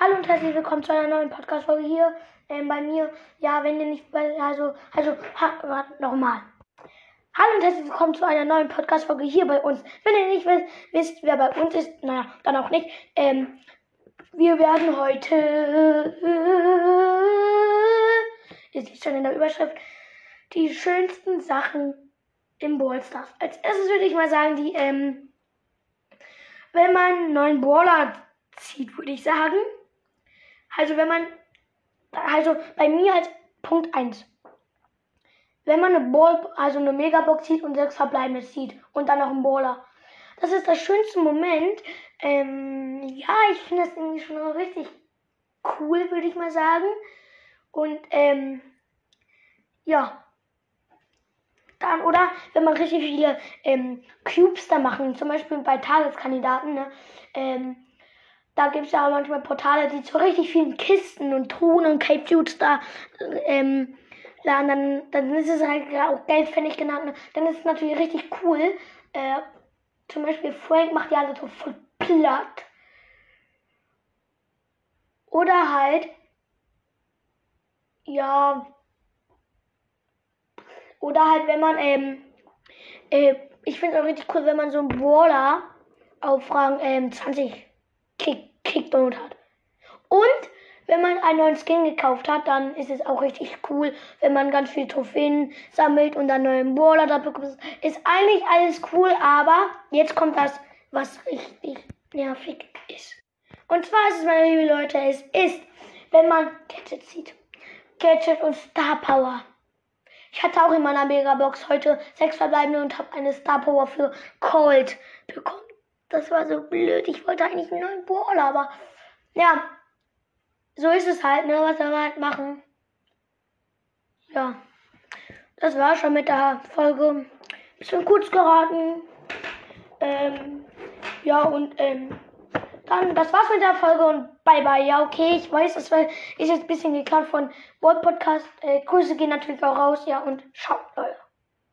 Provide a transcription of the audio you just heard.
Hallo und herzlich willkommen zu einer neuen Podcast-Folge hier ähm, bei mir. Ja, wenn ihr nicht, bei- also, also, warte, nochmal. Hallo und herzlich willkommen zu einer neuen Podcast-Folge hier bei uns. Wenn ihr nicht wisst, wisst, wer bei uns ist, naja, dann auch nicht. Ähm, wir werden heute, ihr seht schon in der Überschrift, die schönsten Sachen im Ballstars. Als erstes würde ich mal sagen, die, ähm, wenn man einen neuen Baller zieht, würde ich sagen. Also wenn man, also bei mir als Punkt 1. Wenn man eine Ball, also eine Megabox zieht und sechs Verbleibende zieht und dann noch einen Baller. Das ist der schönste Moment. Ähm, ja, ich finde das irgendwie schon richtig cool, würde ich mal sagen. Und ähm, ja. Dann, oder wenn man richtig viele ähm, Cubes da machen, zum Beispiel bei Tageskandidaten, ne? ähm, da gibt es ja auch manchmal Portale, die zu richtig vielen Kisten und Truhen und Cape Dudes da ähm, laden. Dann, dann ist es halt auch Geldpfennig genannt. Dann ist es natürlich richtig cool. Äh, zum Beispiel Frank macht die alle so voll platt. Oder halt, ja, oder halt, wenn man, ähm, äh, ich finde es auch richtig cool, wenn man so einen Brawler auf Rang ähm, 20 Kick, Kickdown hat. Und wenn man einen neuen Skin gekauft hat, dann ist es auch richtig cool, wenn man ganz viele Trophäen sammelt und dann neuen Brawler da bekommt. Ist eigentlich alles cool, aber jetzt kommt das, was richtig nervig ist. Und zwar ist es, meine lieben Leute, es ist, wenn man Gadget zieht. Gadget und Star Power. Ich hatte auch in meiner Megabox heute sechs verbleibende und habe eine Star Power für Cold bekommen. Das war so blöd. Ich wollte eigentlich einen neuen Brawler, aber ja, so ist es halt, ne? Was soll man halt machen? Ja, das war schon mit der Folge. Bisschen kurz geraten. Ähm, ja, und ähm, dann, das war's mit der Folge und bye bye. Ja, okay, ich weiß, das war, ist jetzt ein bisschen geklaut von World Podcast. Äh, Grüße gehen natürlich auch raus, ja, und ciao, Leute.